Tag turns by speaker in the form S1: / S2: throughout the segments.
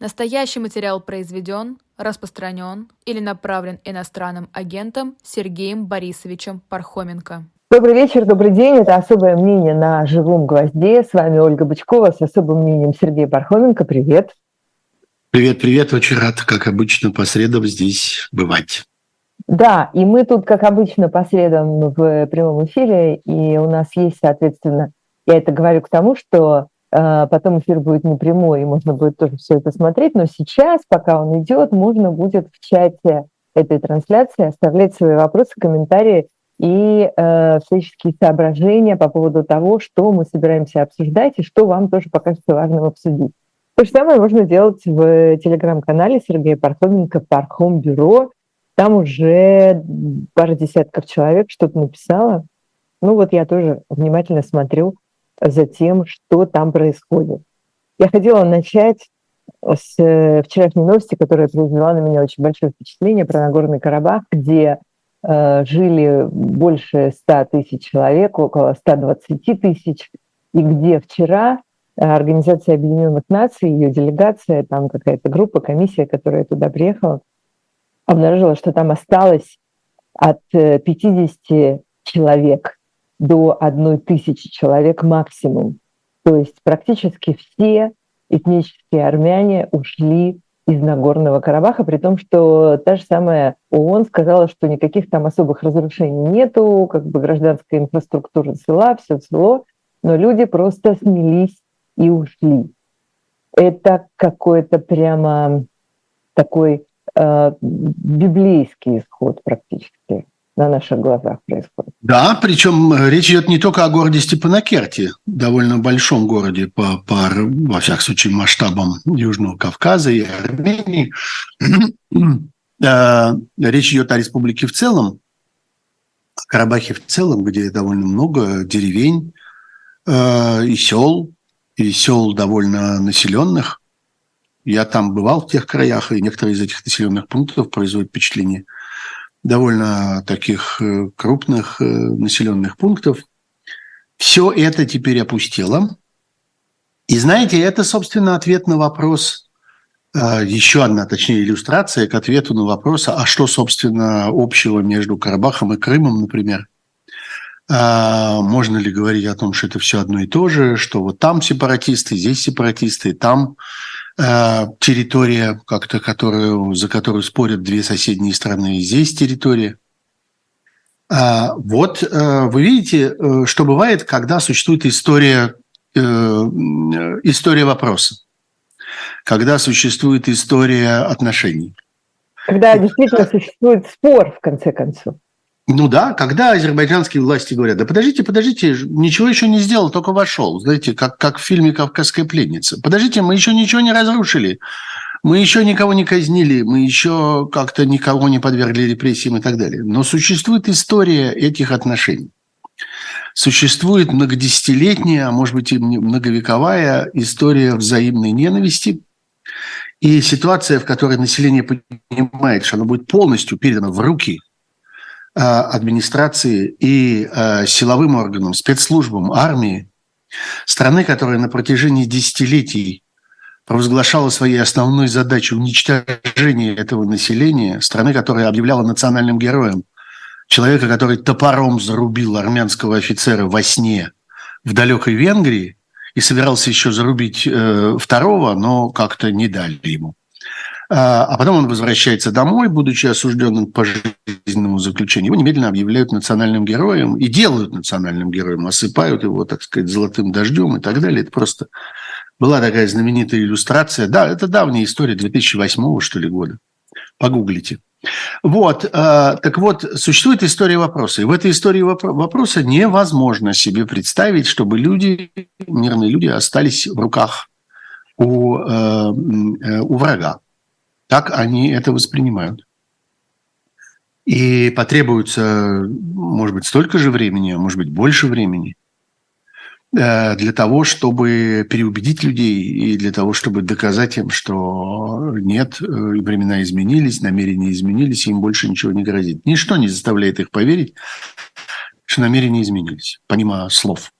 S1: Настоящий материал произведен, распространен или направлен иностранным агентом Сергеем Борисовичем Пархоменко.
S2: Добрый вечер, добрый день. Это «Особое мнение» на «Живом гвозде». С вами Ольга Бычкова с особым мнением Сергей Пархоменко. Привет.
S3: Привет, привет. Очень рад, как обычно, по средам здесь бывать.
S2: Да, и мы тут, как обычно, по средам в прямом эфире, и у нас есть, соответственно, я это говорю к тому, что потом эфир будет не прямой, и можно будет тоже все это смотреть. Но сейчас, пока он идет, можно будет в чате этой трансляции оставлять свои вопросы, комментарии и э, всяческие соображения по поводу того, что мы собираемся обсуждать и что вам тоже покажется важным обсудить. То же самое можно делать в телеграм-канале Сергея Пархоменко «Пархом Бюро». Там уже пара десятков человек что-то написало. Ну вот я тоже внимательно смотрю, за тем, что там происходит. Я хотела начать с э, вчерашней новости, которая произвела на меня очень большое впечатление про Нагорный Карабах, где э, жили больше 100 тысяч человек, около 120 тысяч, и где вчера Организация Объединенных Наций, ее делегация, там какая-то группа, комиссия, которая туда приехала, обнаружила, что там осталось от 50 э, человек до одной тысячи человек максимум. То есть практически все этнические армяне ушли из Нагорного Карабаха, при том, что та же самая ООН сказала, что никаких там особых разрушений нету, как бы гражданская инфраструктура цела, все цело, но люди просто смелись и ушли. Это какой-то прямо такой э, библейский исход практически на наших глазах происходит.
S3: Да, причем э, речь идет не только о городе Степанакерте, довольно большом городе по, по во всяком случае, масштабам Южного Кавказа и Армении. Э, речь идет о республике в целом, о Карабахе в целом, где довольно много деревень э, и сел, и сел довольно населенных. Я там бывал в тех краях, и некоторые из этих населенных пунктов производят впечатление – довольно таких э, крупных э, населенных пунктов. Все это теперь опустело. И знаете, это, собственно, ответ на вопрос, э, еще одна, точнее, иллюстрация к ответу на вопрос, а что, собственно, общего между Карабахом и Крымом, например. А, можно ли говорить о том, что это все одно и то же, что вот там сепаратисты, здесь сепаратисты, там территория, как-то, которую, за которую спорят две соседние страны, и здесь территория. А, вот э, вы видите, э, что бывает, когда существует история, история вопроса, когда существует история отношений.
S2: Когда действительно существует спор, в конце концов.
S3: Ну да, когда азербайджанские власти говорят, да подождите, подождите, ничего еще не сделал, только вошел. Знаете, как, как в фильме «Кавказская пленница». Подождите, мы еще ничего не разрушили, мы еще никого не казнили, мы еще как-то никого не подвергли репрессиям и так далее. Но существует история этих отношений. Существует многодесятилетняя, а может быть и многовековая история взаимной ненависти и ситуация, в которой население понимает, что оно будет полностью передано в руки администрации и э, силовым органам, спецслужбам, армии, страны, которая на протяжении десятилетий провозглашала своей основной задачей уничтожение этого населения, страны, которая объявляла национальным героем человека, который топором зарубил армянского офицера во сне в далекой Венгрии и собирался еще зарубить э, второго, но как-то не дали ему. А, а потом он возвращается домой, будучи осужденным по жизненному заключению. Его немедленно объявляют национальным героем и делают национальным героем, осыпают его, так сказать, золотым дождем и так далее. Это просто была такая знаменитая иллюстрация. Да, это давняя история 2008 что ли года. Погуглите. Вот, э, так вот, существует история вопроса. И в этой истории вопроса невозможно себе представить, чтобы люди, мирные люди, остались в руках у, э, э, у врага. Так они это воспринимают. И потребуется, может быть, столько же времени, а может быть, больше времени э, для того, чтобы переубедить людей и для того, чтобы доказать им, что нет, э, времена изменились, намерения изменились, им больше ничего не грозит. Ничто не заставляет их поверить, что намерения изменились, помимо слов.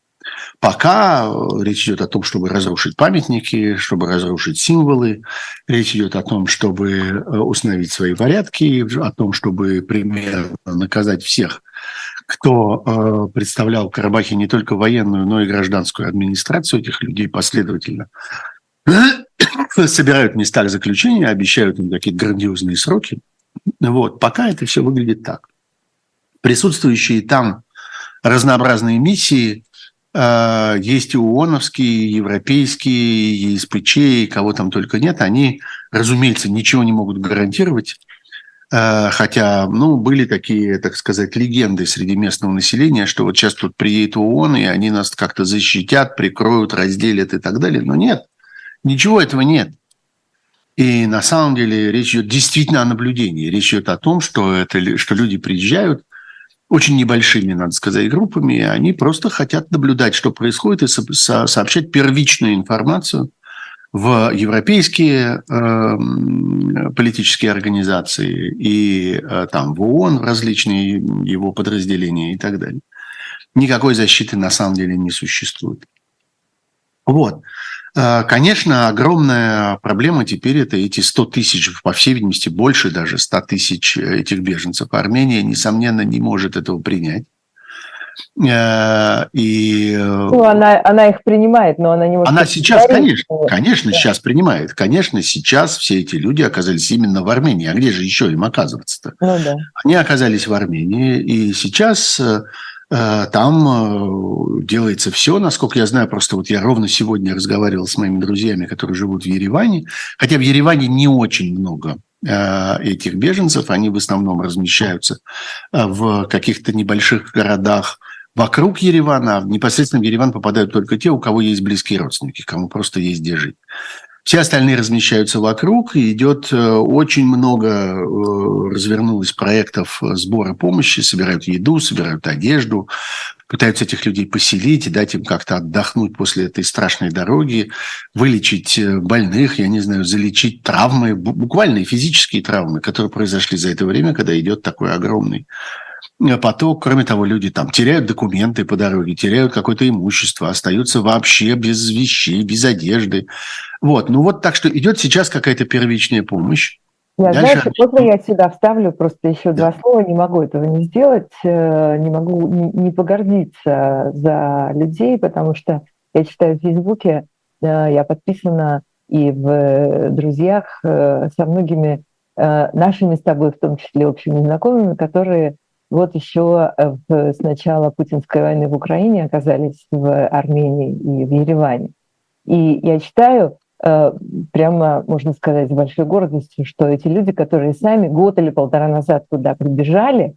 S3: Пока э, речь идет о том, чтобы разрушить памятники, чтобы разрушить символы. Речь идет о том, чтобы э, установить свои порядки, о том, чтобы примерно наказать всех, кто э, представлял в Карабахе не только военную, но и гражданскую администрацию этих людей последовательно. Собирают места заключения, обещают им какие-то грандиозные сроки. Вот, пока это все выглядит так. Присутствующие там разнообразные миссии – есть и ООНовские, и европейские, и СПЧ, и кого там только нет. Они, разумеется, ничего не могут гарантировать. Э, хотя, ну, были такие, так сказать, легенды среди местного населения, что вот сейчас тут приедет ООН, и они нас как-то защитят, прикроют, разделят и так далее. Но нет, ничего этого нет. И на самом деле речь идет действительно о наблюдении. Речь идет о том, что, это, что люди приезжают, очень небольшими, надо сказать, группами, они просто хотят наблюдать, что происходит, и со- сообщать первичную информацию в европейские э, политические организации и э, там в ООН, в различные его подразделения и так далее. Никакой защиты на самом деле не существует. Вот. Э, конечно, огромная проблема теперь это эти 100 тысяч, по всей видимости, больше даже 100 тысяч этих беженцев. Армения, несомненно, не может этого принять.
S2: Э, и... Ну, она, она их принимает, но она не может...
S3: Она сейчас, конечно, конечно, да. сейчас принимает. Конечно, сейчас все эти люди оказались именно в Армении. А где же еще им оказываться-то? Ну, да. Они оказались в Армении, и сейчас э, Э, там э, делается все, насколько я знаю. Просто вот я ровно сегодня разговаривал с моими друзьями, которые живут в Ереване. Хотя в Ереване не очень много э, этих беженцев. Они в основном размещаются в каких-то небольших городах вокруг Еревана. Непосредственно в Ереван попадают только те, у кого есть близкие родственники, кому просто есть где жить. Все остальные размещаются вокруг, и идет э, очень много, э, развернулось проектов сбора помощи, собирают еду, собирают одежду, пытаются этих людей поселить, дать им как-то отдохнуть после этой страшной дороги, вылечить э, больных, я не знаю, залечить травмы, буквальные физические травмы, которые произошли за это время, когда идет такой огромный поток. Кроме того, люди там теряют документы по дороге, теряют какое-то имущество, остаются вообще без вещей, без одежды. Вот, ну вот так что идет сейчас какая-то первичная помощь.
S2: Я, Дальше... можно я сюда вставлю просто еще да. два слова, не могу этого не сделать, э, не могу не погордиться за людей, потому что я читаю в Фейсбуке, э, я подписана и в друзьях э, со многими нашими с тобой, в том числе общими знакомыми, которые вот еще э, с начала путинской войны в Украине оказались в Армении и в Ереване. И я считаю, э, прямо, можно сказать, с большой гордостью, что эти люди, которые сами год или полтора назад туда прибежали,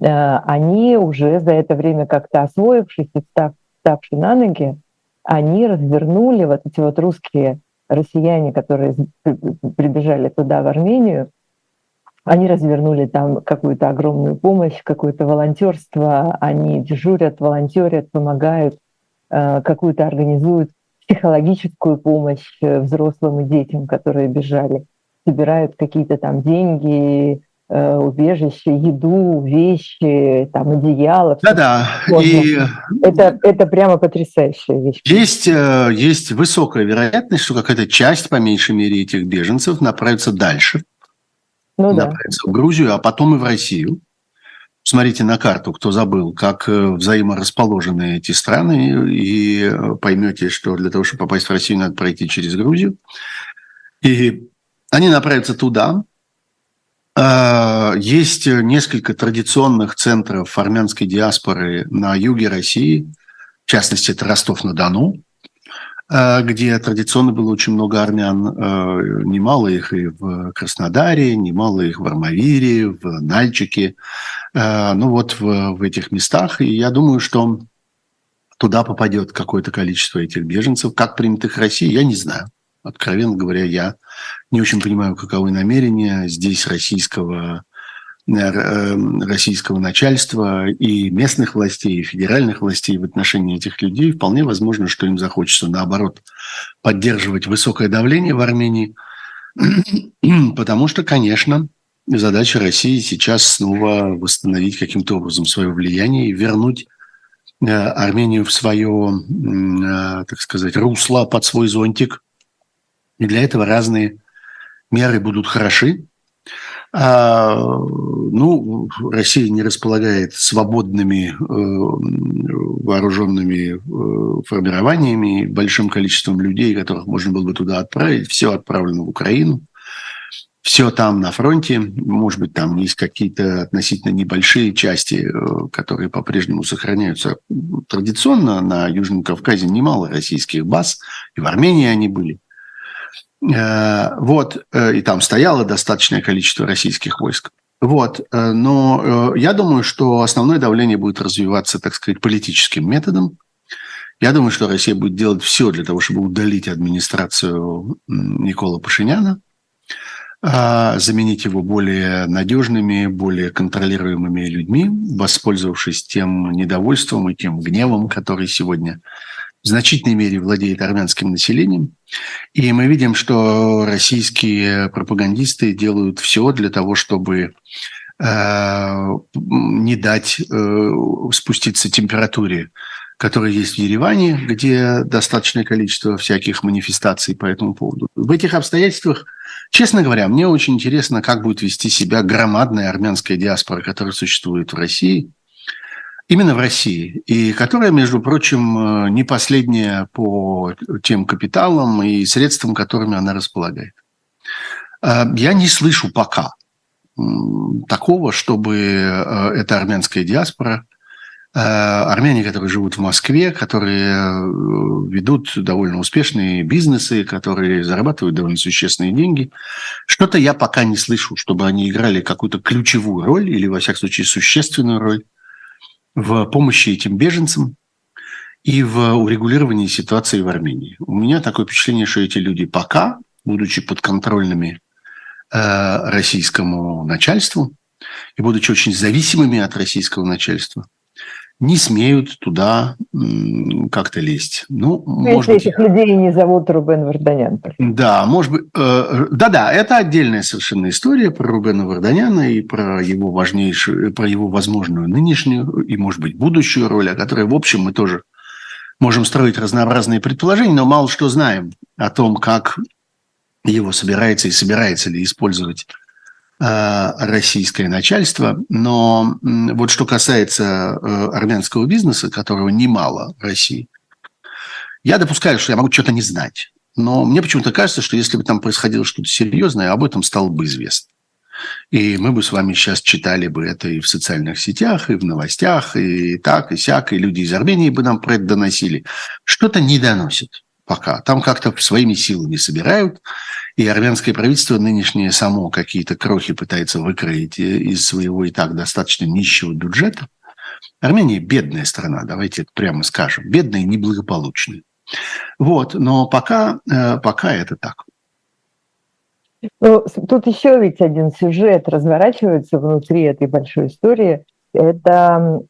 S2: э, они уже за это время как-то освоившись и став, ставшие на ноги, они развернули вот эти вот русские россияне, которые прибежали туда, в Армению, они развернули там какую-то огромную помощь, какое-то волонтерство, они дежурят, волонтерят, помогают, э, какую-то организуют психологическую помощь э, взрослым и детям, которые бежали, собирают какие-то там деньги, э, убежище, еду, вещи, там одеяло.
S3: Да-да. И
S2: это, это прямо потрясающая вещь.
S3: Есть, есть высокая вероятность, что какая-то часть, по меньшей мере, этих беженцев направится дальше ну, направиться да. в Грузию, а потом и в Россию. Смотрите на карту, кто забыл, как э, взаиморасположены эти страны, и э, поймете, что для того, чтобы попасть в Россию, надо пройти через Грузию. И они направятся туда. А, есть несколько традиционных центров армянской диаспоры на юге России, в частности, это Ростов-на-Дону, где традиционно было очень много армян, э, немало их и в Краснодаре, немало их в Армавире, в Нальчике, э, ну вот в, в этих местах. И я думаю, что туда попадет какое-то количество этих беженцев. Как примет их Россия, я не знаю. Откровенно говоря, я не очень понимаю, каковы намерения здесь российского Э, российского начальства и местных властей, и федеральных властей в отношении этих людей, вполне возможно, что им захочется, наоборот, поддерживать высокое давление в Армении, потому что, конечно, задача России сейчас снова восстановить каким-то образом свое влияние и вернуть Армению в свое, так сказать, русло под свой зонтик. И для этого разные меры будут хороши. А, ну, Россия не располагает свободными э, вооруженными э, формированиями, большим количеством людей, которых можно было бы туда отправить. Все отправлено в Украину. Все там на фронте. Может быть, там есть какие-то относительно небольшие части, э, которые по-прежнему сохраняются. Традиционно на Южном Кавказе немало российских баз, и в Армении они были. Э, вот, э, и там стояло достаточное количество российских войск. Вот, э, но я думаю, что основное давление будет развиваться, так сказать, политическим методом. Я думаю, что Россия будет делать все для того, чтобы удалить администрацию Никола Пашиняна, заменить его более надежными, более контролируемыми людьми, воспользовавшись тем недовольством и тем гневом, который сегодня в значительной мере владеет армянским населением. И мы видим, что российские пропагандисты делают все для того, чтобы э, не дать э, спуститься температуре, которая есть в Ереване, где достаточное количество всяких манифестаций по этому поводу. В этих обстоятельствах, честно говоря, мне очень интересно, как будет вести себя громадная армянская диаспора, которая существует в России – Именно в России, и которая, между прочим, э, не последняя по тем капиталам и средствам, которыми она располагает. Э, я не слышу пока такого, чтобы э, эта армянская диаспора, армяне, которые живут в Москве, которые ведут довольно успешные бизнесы, которые зарабатывают довольно существенные деньги, что-то я пока не слышу, чтобы они играли какую-то ключевую роль или, во всяком случае, существенную роль в помощи этим беженцам и в урегулировании ситуации в Армении. У меня такое впечатление, что эти люди пока, будучи подконтрольными э, российскому начальству и будучи очень зависимыми от российского начальства, не смеют туда как-то лезть. Ну,
S2: ну может быть, этих людей не зовут Рубен Варданян.
S3: Да, может быть. Э, да-да, это отдельная совершенно история про Рубена Варданяна и про его важнейшую, про его возможную нынешнюю и, может быть, будущую роль, о которой, в общем, мы тоже можем строить разнообразные предположения, но мало что знаем о том, как его собирается и собирается ли использовать российское начальство. Но вот что касается э, армянского бизнеса, которого немало в России, я допускаю, что я могу что-то не знать. Но мне почему-то кажется, что если бы там происходило что-то серьезное, об этом стало бы известно. И мы бы с вами сейчас читали бы это и в социальных сетях, и в новостях, и так, и сяк, и люди из Армении бы нам про это доносили. Что-то не доносят пока. Там как-то своими силами собирают, и армянское правительство нынешнее само какие-то крохи пытается выкроить из своего и так достаточно нищего бюджета. Армения бедная страна, давайте это прямо скажем. Бедная и неблагополучная. Вот, но пока, э, пока это так.
S2: Ну, тут еще ведь один сюжет разворачивается внутри этой большой истории. Это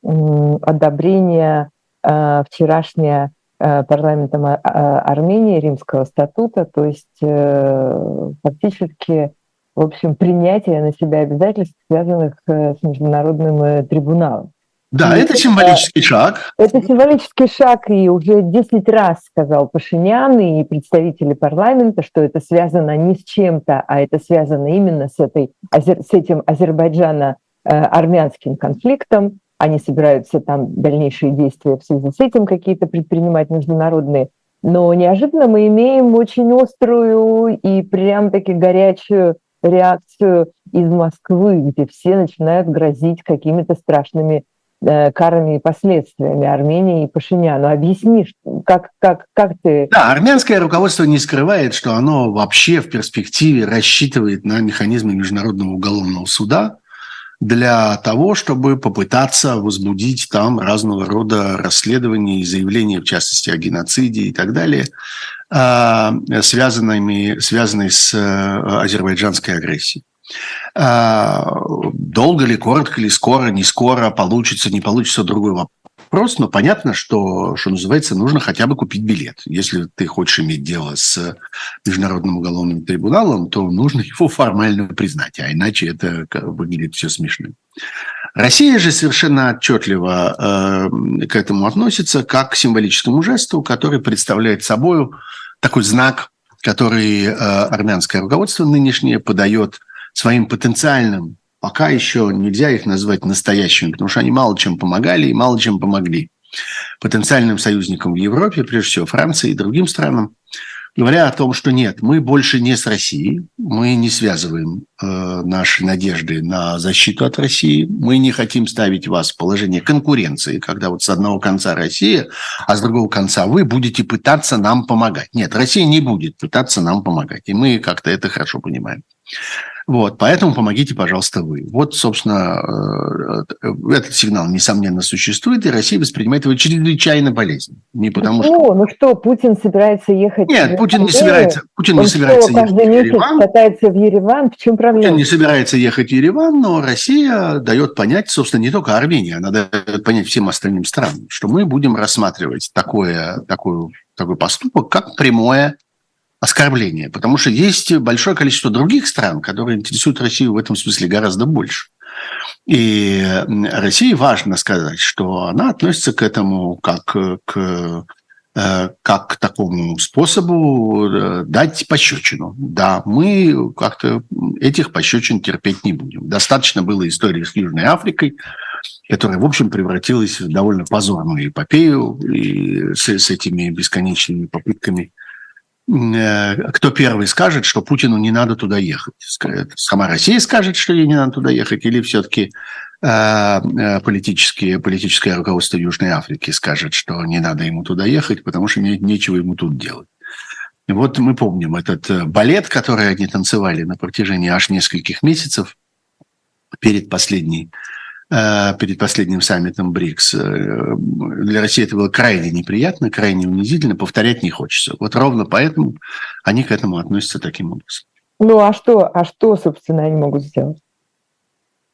S2: одобрение э, вчерашнее Э, парламентом а, а, Армении Римского статута, то есть э, фактически, в общем, принятие на себя обязательств, связанных э, с международным трибуналом.
S3: Да, и это, это символический шаг.
S2: Это символический шаг, и уже 10 раз сказал Пашинян и представители парламента, что это связано не с чем-то, а это связано именно с, этой, с этим азербайджано-армянским конфликтом они собираются там дальнейшие действия в связи с этим какие-то предпринимать международные. Но неожиданно мы имеем очень острую и прям-таки горячую реакцию из Москвы, где все начинают грозить какими-то страшными э, карами и последствиями Армении и Пашиняну. Объясни, как, как, как ты...
S3: Да, армянское руководство не скрывает, что оно вообще в перспективе рассчитывает на механизмы Международного уголовного суда, для того, чтобы попытаться возбудить там разного рода расследования и заявления, в частности, о геноциде и так далее, а, связанными, связанные с э, азербайджанской агрессией. А, долго ли, коротко ли, скоро, не скоро, получится, не получится, другой вопрос вопрос, но понятно, что, что называется, нужно хотя бы купить билет. Если ты хочешь иметь дело с Международным уголовным трибуналом, то нужно его формально признать, а иначе это выглядит все смешно. Россия же совершенно отчетливо э, к этому относится как к символическому жесту, который представляет собой такой знак, который э, армянское руководство нынешнее подает своим потенциальным, пока еще нельзя их назвать настоящими, потому что они мало чем помогали и мало чем помогли потенциальным союзникам в Европе, прежде всего Франции и другим странам, говоря о том, что нет, мы больше не с Россией, мы не связываем э, наши надежды на защиту от России, мы не хотим ставить вас в положение конкуренции, когда вот с одного конца Россия, а с другого конца вы будете пытаться нам помогать. Нет, Россия не будет пытаться нам помогать, и мы как-то это хорошо понимаем. Вот, поэтому помогите, пожалуйста, вы. Вот, собственно, э, этот сигнал, несомненно, существует, и Россия воспринимает его чрезвычайно болезненно. Не потому
S2: что... Ну, ну что, Путин собирается ехать...
S3: Нет, Путин не собирается, Путин не собирается
S2: ехать каждый месяц Ереван. катается в Ереван, в чем проблема?
S3: Путин не собирается ехать в Ереван, но Россия дает понять, собственно, не только Армения, она дает понять всем остальным странам, что мы будем рассматривать такое, такое, такой поступок как прямое оскорбление, потому что есть большое количество других стран, которые интересуют Россию в этом смысле гораздо больше. И России важно сказать, что она относится к этому как к э, как к такому способу э, дать пощечину. Да, мы как-то этих пощечин терпеть не будем. Достаточно было истории с Южной Африкой, которая, в общем, превратилась в довольно позорную эпопею и с, с этими бесконечными попытками кто первый скажет, что Путину не надо туда ехать? Сама Россия скажет, что ей не надо туда ехать, или все-таки э, э, политические, политическое руководство Южной Африки скажет, что не надо ему туда ехать, потому что не, нечего ему тут делать. Вот мы помним этот балет, который они танцевали на протяжении аж нескольких месяцев перед последней Э, перед последним саммитом БРИКС. Э, для России это было крайне неприятно, крайне унизительно, повторять не хочется. Вот ровно поэтому они к этому относятся таким образом.
S2: Ну а что, а что, собственно, они могут сделать?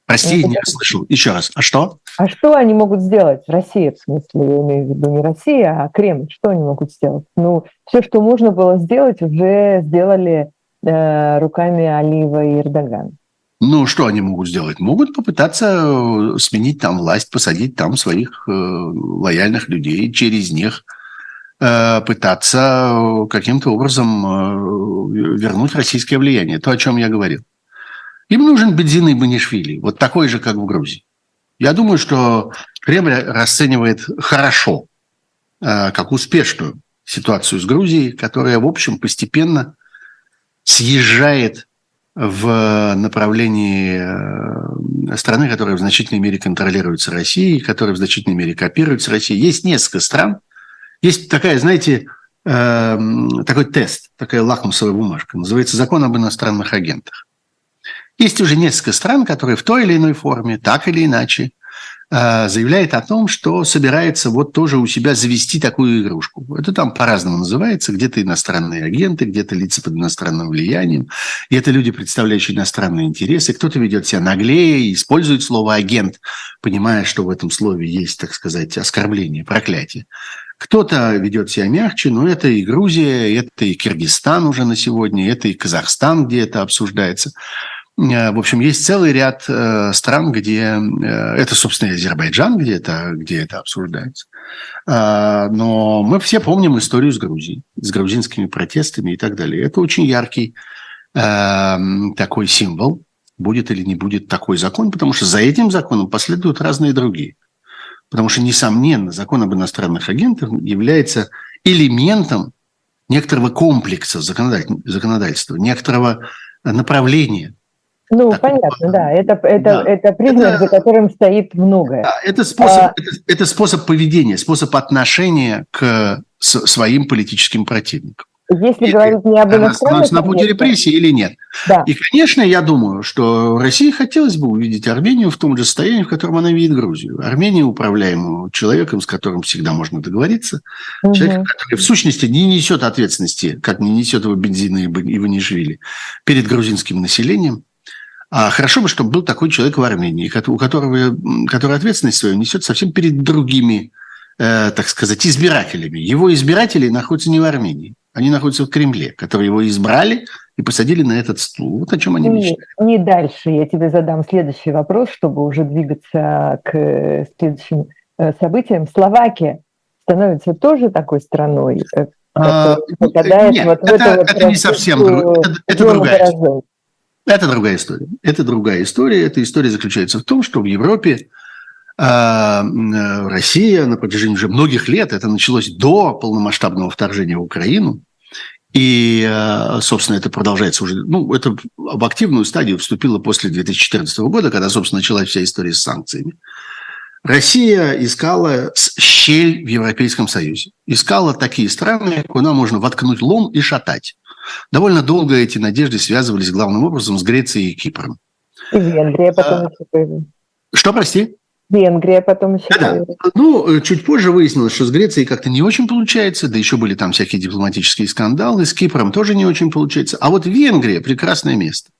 S3: Прости, ну, не слышал. Еще раз. А что?
S2: А что они могут сделать? Россия, в смысле, я имею в виду не Россия, а Кремль. Что они могут сделать? Ну, все, что можно было сделать, уже сделали э, руками Алиева и Эрдогана.
S3: Ну, что они могут сделать? Могут попытаться э, сменить там власть, посадить там своих э, лояльных людей, через них э, пытаться каким-то образом вернуть российское влияние. То, о чем я говорил. Им нужен бензин и Банишвили, вот такой же, как в Грузии. Я думаю, что Кремль расценивает хорошо, как успешную ситуацию с Грузией, которая, в общем, постепенно съезжает в направлении э, страны, которая в значительной мере контролируется Россией, которая в значительной мере копируется Россией. Есть несколько стран. Есть такая, знаете, эм, такой тест, такая лакмусовая бумажка. Называется «Закон об иностранных агентах». Есть уже несколько стран, которые в той или иной форме, так или иначе, заявляет о том, что собирается вот тоже у себя завести такую игрушку. Это там по-разному называется. Где-то иностранные агенты, где-то лица под иностранным влиянием. Это люди, представляющие иностранные интересы. Кто-то ведет себя наглее, использует слово «агент», понимая, что в этом слове есть, так сказать, оскорбление, проклятие. Кто-то ведет себя мягче, но это и Грузия, это и Киргизстан уже на сегодня, это и Казахстан, где это обсуждается. Э, в общем, есть целый ряд э, стран, где э, это, собственно, Азербайджан, где это, где это обсуждается. Но мы все помним историю с Грузией, с грузинскими протестами и так далее. Это очень яркий такой символ, будет или не будет такой закон, потому что за этим законом последуют разные другие. Потому что, несомненно, закон об иностранных агентах является элементом некоторого комплекса законодательства, некоторого направления
S2: ну, так, понятно, да. Это, это, да. это признак, это, за которым стоит многое. Да,
S3: это, способ, а, это, это способ поведения, способ отношения к своим политическим противникам.
S2: Если и, говорить не об иностранных...
S3: На, на пути репрессий или нет. Да. И, конечно, я думаю, что России хотелось бы увидеть Армению в том же состоянии, в котором она видит Грузию. Армения управляемую человеком, с которым всегда можно договориться. Угу. Человек, который в сущности не несет ответственности, как не несет его бензина и Иванишвили, перед грузинским населением. А хорошо бы, чтобы был такой человек в Армении, у которого, который ответственность свою несет совсем перед другими, э, так сказать, избирателями. Его избиратели находятся не в Армении, они находятся в Кремле, которые его избрали и посадили на этот стул. Вот о чем они
S2: не,
S3: мечтали.
S2: Не дальше. Я тебе задам следующий вопрос, чтобы уже двигаться к следующим э, событиям. Словакия становится тоже такой страной, э,
S3: а, попадает нет, вот это, в это, вот это не совсем это, это другая. Это другая история. Это другая история. Эта история заключается в том, что в Европе а, Россия на протяжении уже многих лет, это началось до полномасштабного вторжения в Украину, и, а, собственно, это продолжается уже, ну, это в активную стадию вступило после 2014 года, когда, собственно, началась вся история с санкциями. Россия искала щель в Европейском Союзе. Искала такие страны, куда можно воткнуть лом и шатать. Довольно долго эти надежды связывались главным образом с Грецией и Кипром.
S2: И Венгрия потом а, еще появилась.
S3: Что, прости?
S2: Венгрия потом еще
S3: да, да. Ну, чуть позже выяснилось, что с Грецией как-то не очень получается, да еще были там всякие дипломатические скандалы, с Кипром тоже не очень получается. А вот Венгрия – прекрасное место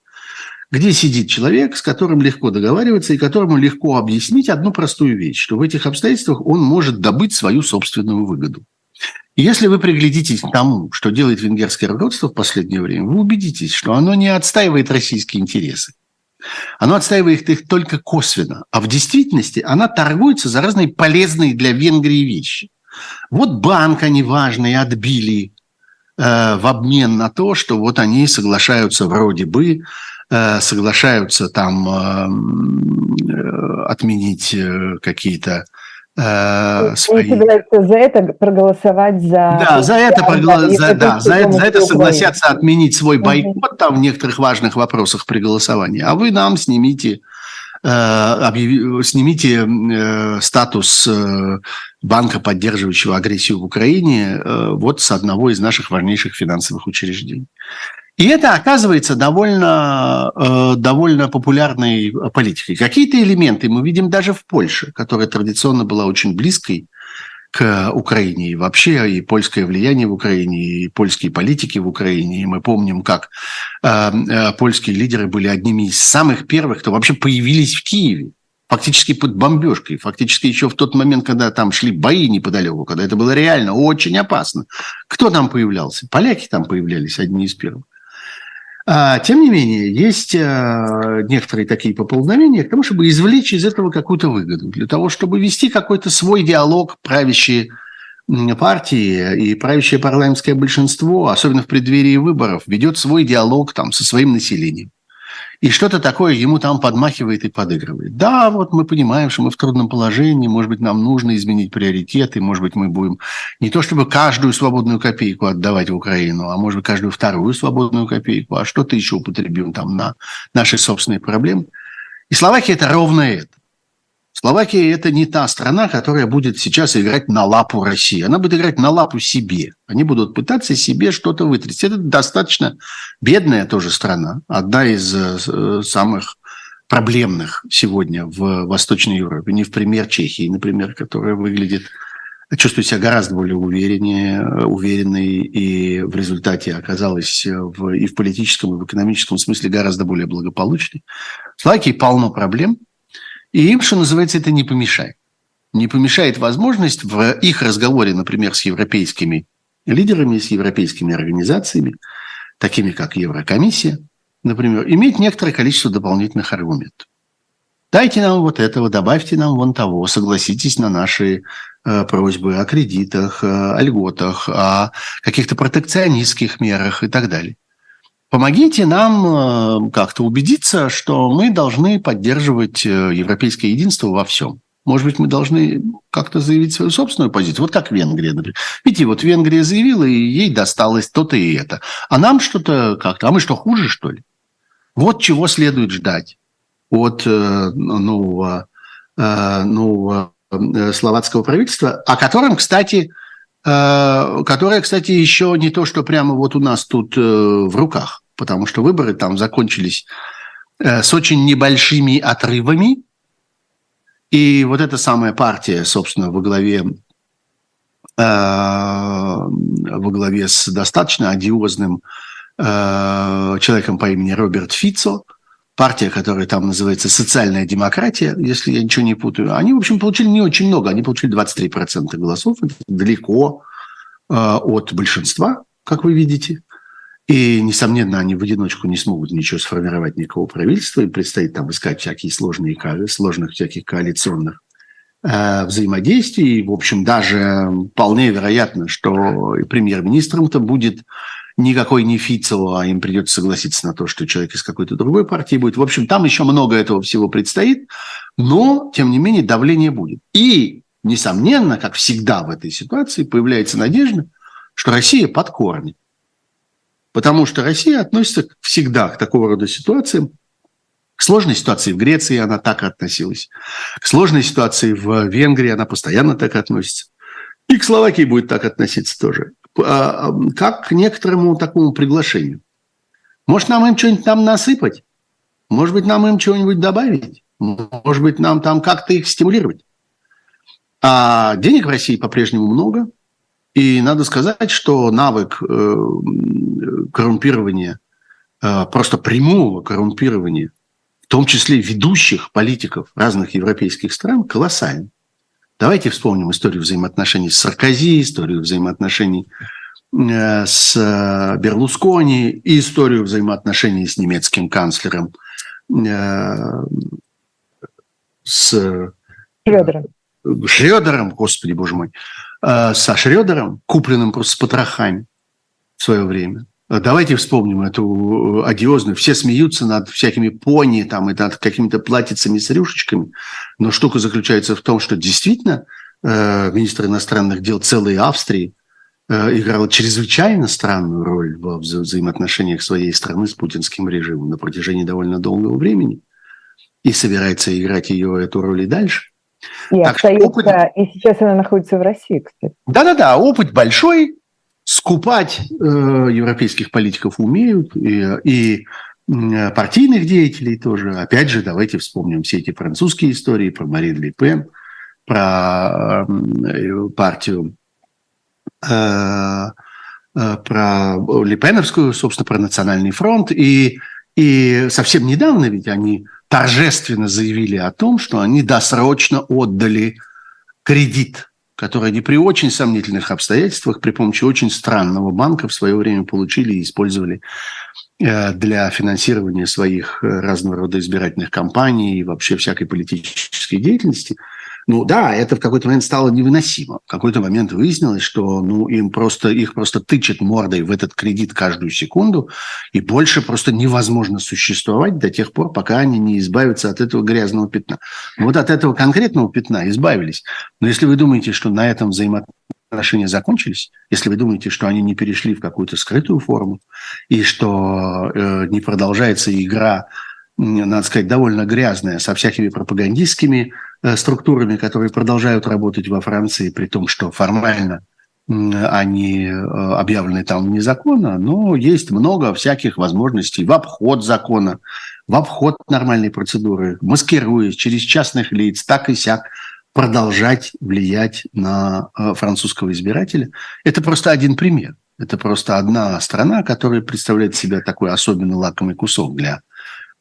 S3: где сидит человек, с которым легко договариваться и которому легко объяснить одну простую вещь, что в этих обстоятельствах он может добыть свою собственную выгоду. Если вы приглядитесь к тому, что делает венгерское руководство в последнее время, вы убедитесь, что оно не отстаивает российские интересы. Оно отстаивает их только косвенно. А в действительности она торгуется за разные полезные для Венгрии вещи. Вот банк они важные отбили э, в обмен на то, что вот они соглашаются вроде бы Э, соглашаются там э, э, отменить какие-то
S2: свои... собираются за это проголосовать за...
S3: Да, за это, прогла... за, да, за это, за это согласятся отменить свой бойкот там в некоторых важных вопросах при голосовании. А вы нам снимите, объяви... снимите статус банка, поддерживающего агрессию в Украине, вот с одного из наших важнейших финансовых учреждений. И это оказывается довольно, э, довольно популярной политикой. Какие-то элементы мы видим даже в Польше, которая традиционно была очень близкой к Украине. И вообще и польское влияние в Украине, и польские политики в Украине. И мы помним, как э, э, польские лидеры были одними из самых первых, кто вообще появились в Киеве фактически под бомбежкой, фактически еще в тот момент, когда там шли бои неподалеку, когда это было реально очень опасно. Кто там появлялся? Поляки там появлялись одни из первых. А, тем не менее, есть а, некоторые такие поползновения к тому, чтобы извлечь из этого какую-то выгоду, для того, чтобы вести какой-то свой диалог правящие партии и правящее парламентское большинство, особенно в преддверии выборов, ведет свой диалог там со своим населением и что-то такое ему там подмахивает и подыгрывает. Да, вот мы понимаем, что мы в трудном положении, может быть, нам нужно изменить приоритеты, может быть, мы будем не то чтобы каждую свободную копейку отдавать в Украину, а может быть, каждую вторую свободную копейку, а что-то еще употребим там на наши собственные проблемы. И Словакия – это ровно это. Словакия – это не та страна, которая будет сейчас играть на лапу России. Она будет играть на лапу себе. Они будут пытаться себе что-то вытрясти. Это достаточно бедная тоже страна. Одна из э, самых проблемных сегодня в Восточной Европе. Не в пример Чехии, например, которая выглядит, чувствует себя гораздо более увереннее, уверенной и в результате оказалась в, и в политическом, и в экономическом смысле гораздо более благополучной. В Словакии полно проблем – и им, что называется, это не помешает. Не помешает возможность в их разговоре, например, с европейскими лидерами, с европейскими организациями, такими как Еврокомиссия, например, иметь некоторое количество дополнительных аргументов. Дайте нам вот этого, добавьте нам вон того, согласитесь на наши э, просьбы о кредитах, э, о льготах, о каких-то протекционистских мерах и так далее. Помогите нам э, как-то убедиться, что мы должны поддерживать э, европейское единство во всем. Может быть, мы должны как-то заявить свою собственную позицию. Вот как Венгрия, например. Видите, вот Венгрия заявила, и ей досталось то-то и это. А нам что-то как-то... А мы что, хуже, что ли? Вот чего следует ждать от э, нового, нового словацкого правительства, о котором, кстати, которая, кстати, еще не то, что прямо вот у нас тут э, в руках, потому что выборы там закончились э, с очень небольшими отрывами, и вот эта самая партия, собственно, во главе, во главе с достаточно одиозным человеком по имени Роберт Фицо – партия, которая там называется «Социальная демократия», если я ничего не путаю, они, в общем, получили не очень много. Они получили 23% голосов. Это далеко э, от большинства, как вы видите. И, несомненно, они в одиночку не смогут ничего сформировать, никакого правительства. Им предстоит там искать всякие сложные, сложных всяких коалиционных э, взаимодействий. В общем, даже вполне вероятно, что и премьер-министром-то будет никакой не Фицева, а им придется согласиться на то, что человек из какой-то другой партии будет. В общем, там еще много этого всего предстоит, но, тем не менее, давление будет. И, несомненно, как всегда в этой ситуации, появляется надежда, что Россия подкормит. Потому что Россия относится всегда к такого рода ситуациям, к сложной ситуации в Греции она так относилась, к сложной ситуации в Венгрии она постоянно так относится. И к Словакии будет так относиться тоже. А, как к некоторому такому приглашению. Может, нам им что-нибудь там насыпать? Может быть, нам им чего-нибудь добавить? Может быть, нам там как-то их стимулировать? А денег в России по-прежнему много. И надо сказать, что навык э, коррумпирования, э, просто прямого коррумпирования, в том числе ведущих политиков разных европейских стран, колоссальный. Давайте вспомним историю взаимоотношений с Саркози, историю взаимоотношений э, с э, Берлускони и историю взаимоотношений с немецким канцлером э, с Шредером. Шредером, господи, боже мой, со Шредером, купленным просто с потрохами в свое время. Давайте вспомним эту одиозную. Все смеются над всякими пони там, и над какими-то платьицами с рюшечками. Но штука заключается в том, что действительно э, министр иностранных дел целой Австрии э, играл чрезвычайно странную роль во вза взаимоотношениях своей страны с путинским режимом на протяжении довольно долгого времени. И собирается играть ее эту роль и дальше.
S2: И, так остается, опыт... и сейчас она находится в России, кстати.
S3: Да-да-да, опыт большой, скупать э, европейских политиков умеют, и, и партийных деятелей тоже. Опять же, давайте вспомним все эти французские истории про Марин Ле Пен, про э, партию, э, э, про Лепеновскую, собственно, про Национальный фронт. И, и совсем недавно ведь они торжественно заявили о том, что они досрочно отдали кредит которые они при очень сомнительных обстоятельствах при помощи очень странного банка в свое время получили и использовали э, для финансирования своих э, разного рода избирательных кампаний и вообще всякой политической деятельности – ну да, это в какой-то момент стало невыносимо. В какой-то момент выяснилось, что ну, им просто, их просто тычет мордой в этот кредит каждую секунду, и больше просто невозможно существовать до тех пор, пока они не избавятся от этого грязного пятна. Вот от этого конкретного пятна избавились. Но если вы думаете, что на этом взаимоотношения закончились, если вы думаете, что они не перешли в какую-то скрытую форму, и что э, не продолжается игра надо сказать, довольно грязная, со всякими пропагандистскими структурами, которые продолжают работать во Франции, при том, что формально они э, объявлены там незаконно, но есть много всяких возможностей в обход закона, в обход нормальной процедуры, маскируясь через частных лиц, так и сяк, продолжать влиять на э, французского избирателя. Это просто один пример. Это просто одна страна, которая представляет себя такой особенно лакомый кусок для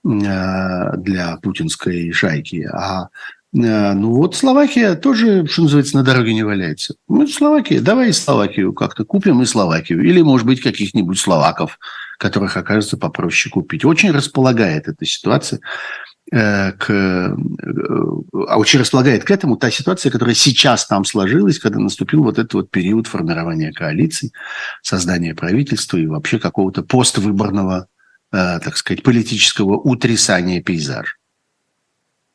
S3: Э, для путинской шайки. А э, ну вот Словакия тоже, что называется, на дороге не валяется. Мы Словакия, давай Словакию как-то купим и Словакию. Или, может быть, каких-нибудь словаков, которых окажется попроще купить. Очень располагает эта ситуация э, к, а очень располагает к этому та ситуация, которая сейчас там сложилась, когда наступил вот этот вот период формирования коалиций, создания правительства и вообще какого-то поствыборного Э, так сказать, политического утрясания пейзажа.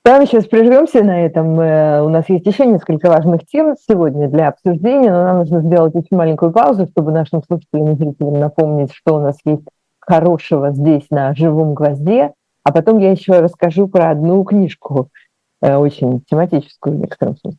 S2: Да, мы сейчас прервемся на этом. Э, у нас есть еще несколько важных тем сегодня для обсуждения, но нам нужно сделать очень маленькую паузу, чтобы нашим слушателям и зрителям напомнить, что у нас есть хорошего здесь на живом гвозде. А потом я еще расскажу про одну книжку, э, очень тематическую в некотором смысле.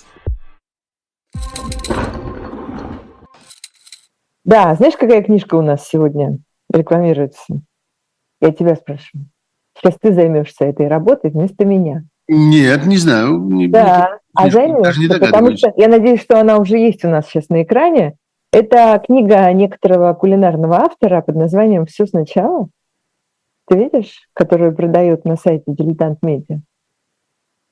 S2: Да, знаешь, какая книжка у нас сегодня рекламируется? Я тебя спрашиваю. Сейчас ты займешься этой работой вместо меня.
S3: Нет, не знаю. Не,
S2: да, а займешься, потому что я надеюсь, что она уже есть у нас сейчас на экране. Это книга некоторого кулинарного автора под названием «Все сначала». Ты видишь, которую продают на сайте «Дилетант Медиа»?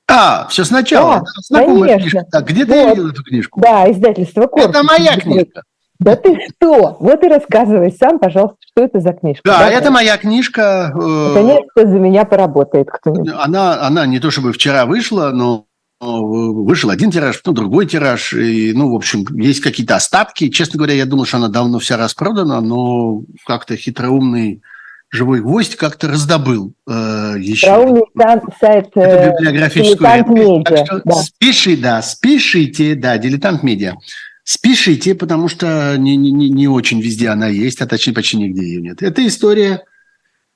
S3: А, все сначала.
S2: Да, конечно.
S3: Так, где вот. ты видел эту книжку?
S2: Да, издательство «Корпус».
S3: Это моя книжка.
S2: Да ты что? Вот и рассказывай сам, пожалуйста, что это за книжка.
S3: Да, Давай. это моя книжка.
S2: Конечно, за меня поработает кто-нибудь.
S3: Она, она не то чтобы вчера вышла, но вышел один тираж, потом другой тираж. И, ну, в общем, есть какие-то остатки. Честно говоря, я думал, что она давно вся распродана, но как-то хитроумный живой гвоздь как-то раздобыл э, еще.
S2: Хитроумный сайт
S3: э, библиографическую медиа. Да. Спеши, да, спешите, да, дилетант медиа. Спешите, потому что не, не, не очень везде она есть, а точнее почти нигде ее нет. Это история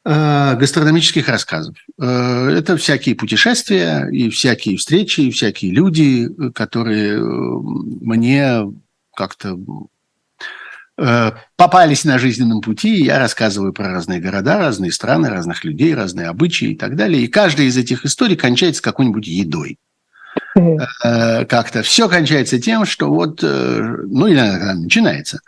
S3: э, гастрономических рассказов. Э, это всякие путешествия и всякие встречи, и всякие люди, которые э, мне как-то э, попались на жизненном пути, я рассказываю про разные города, разные страны, разных людей, разные обычаи и так далее. И каждая из этих историй кончается какой-нибудь едой. Э, как-то все кончается тем, что вот, э, ну, иногда начинается,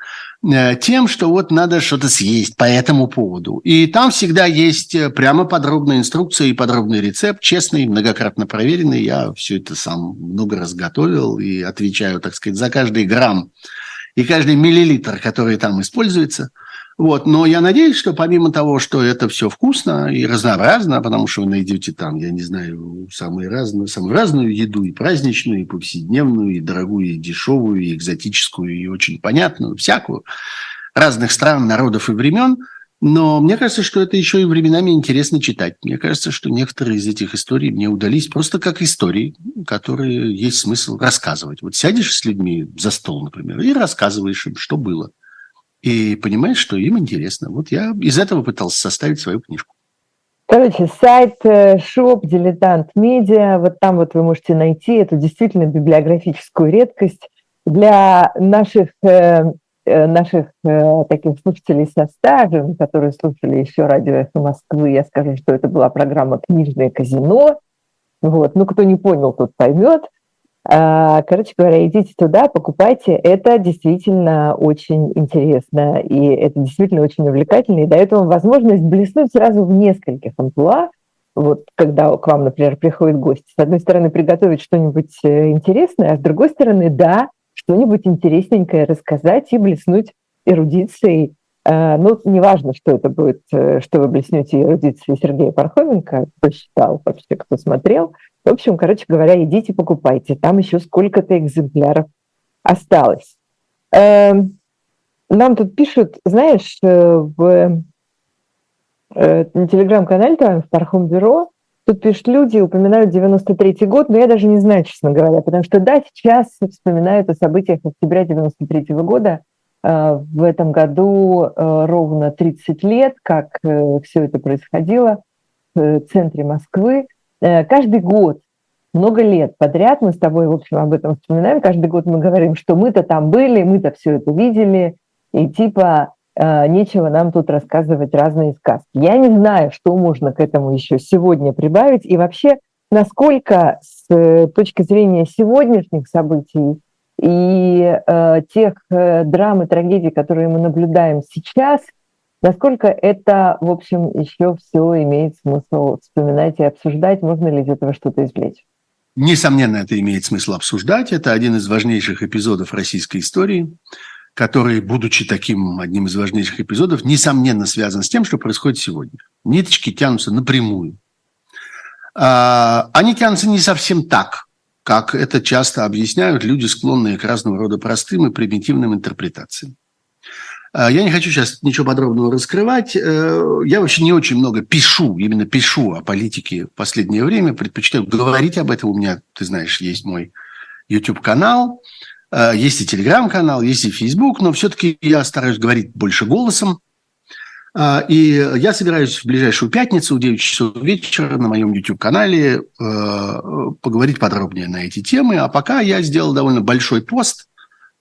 S3: э, тем, что вот надо что-то съесть по этому поводу. И там всегда есть прямо подробная инструкция и подробный рецепт, честный, многократно проверенный. Я все это сам много раз готовил и отвечаю, так сказать, за каждый грамм и каждый миллилитр, который там используется – вот, но я надеюсь, что помимо того, что это все вкусно и разнообразно, потому что вы найдете там, я не знаю, самые разные, самую разную еду, и праздничную, и повседневную, и дорогую, и дешевую, и экзотическую, и очень понятную, всякую, разных стран, народов и времен. Но мне кажется, что это еще и временами интересно читать. Мне кажется, что некоторые из этих историй мне удались просто как истории, которые есть смысл рассказывать. Вот сядешь с людьми за стол, например, и рассказываешь им, что было – и понимаешь, что им интересно. Вот я из этого пытался составить свою книжку.
S2: Короче, сайт шоп э, «Дилетант Медиа», вот там вот вы можете найти эту действительно библиографическую редкость для наших, э, э, наших таких слушателей со стажем, которые слушали еще радио «Эхо Москвы». Я скажу, что это была программа «Книжное казино». Вот. Ну, кто не понял, тот поймет. А, короче говоря, идите туда, покупайте. Это действительно очень интересно, и это действительно очень увлекательно, и дает вам возможность блеснуть сразу в нескольких амплуа, вот когда к вам, например, приходит гость. С одной стороны, приготовить что-нибудь э, интересное, а с другой стороны, да, что-нибудь интересненькое рассказать и блеснуть эрудицией. А, ну, неважно, что это будет, э, что вы блеснете эрудицией Сергея Пархоменко, кто считал вообще, кто смотрел – в общем, короче говоря, идите покупайте. Там еще сколько-то экземпляров осталось. Эм, нам тут пишут, знаешь, э, в э, на телеграм-канале там, в Пархом Бюро, тут пишут люди, упоминают 93-й год, но я даже не знаю, честно говоря, потому что, да, сейчас вспоминают о событиях октября 93-го года. Э, в этом году ровно 30 лет, как все это происходило в центре Москвы. Э, каждый год, много лет подряд мы с тобой, в общем, об этом вспоминаем. Каждый год мы говорим, что мы-то там были, мы-то все это видели, и типа э, нечего нам тут рассказывать разные сказки. Я не знаю, что можно к этому еще сегодня прибавить, и вообще, насколько с э, точки зрения сегодняшних событий и э, тех э, драм и трагедий, которые мы наблюдаем сейчас – Насколько это, в общем, еще все имеет смысл вспоминать и обсуждать? Можно ли из этого что-то извлечь?
S3: Несомненно, это имеет смысл обсуждать. Это один из важнейших эпизодов российской истории, который, будучи таким одним из важнейших эпизодов, несомненно связан с тем, что происходит сегодня. Ниточки тянутся напрямую. А, они тянутся не совсем так, как это часто объясняют люди, склонные к разного рода простым и примитивным интерпретациям. А, я не хочу сейчас ничего подробного раскрывать. Э, я вообще не очень много пишу, именно пишу о политике в последнее время. Предпочитаю говорить об этом. У меня, ты знаешь, есть мой YouTube-канал, э, есть и Telegram-канал, есть и Facebook, но все-таки я стараюсь говорить больше голосом. А, и я собираюсь в ближайшую пятницу в 9 часов вечера на моем YouTube-канале э, поговорить подробнее на эти темы. А пока я сделал довольно большой пост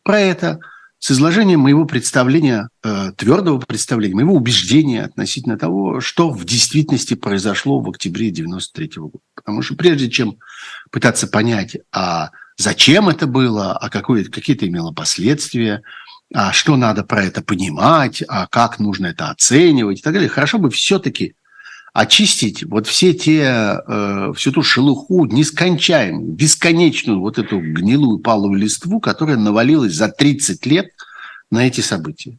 S3: про это – с изложением моего представления, э, твердого представления, моего убеждения относительно того, что в действительности произошло в октябре 1993 года. Потому что прежде чем пытаться понять, а зачем это было, а какое, какие это имело последствия, а что надо про это понимать, а как нужно это оценивать и так далее, хорошо бы все-таки очистить вот все те, э, всю ту шелуху нескончаемую, бесконечную вот эту гнилую паловую листву, которая навалилась за 30 лет на эти события.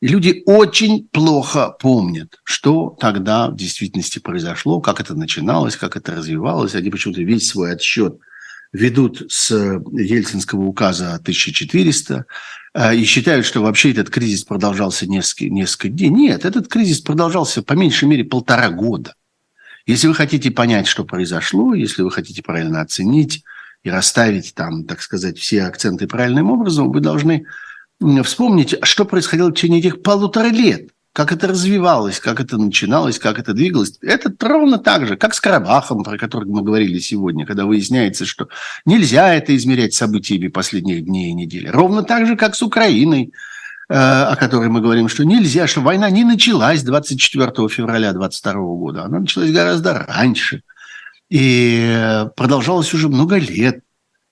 S3: И люди очень плохо помнят, что тогда в действительности произошло, как это начиналось, как это развивалось. Они почему-то весь свой отсчет ведут с Ельцинского указа 1400, а, и считают, что вообще этот кризис продолжался несколько, несколько дней. Нет, этот кризис продолжался по меньшей мере полтора года. Если вы хотите понять, что произошло, если вы хотите правильно оценить и расставить там, так сказать, все акценты правильным образом, вы должны вспомнить, что происходило в течение этих полутора лет как это развивалось, как это начиналось, как это двигалось. Это ровно так же, как с Карабахом, про который мы говорили сегодня, когда выясняется, что нельзя это измерять событиями последних дней и недель. Ровно так же, как с Украиной, э, о которой мы говорим, что нельзя, что война не началась 24 февраля 22 года, она началась гораздо раньше и продолжалась уже много лет.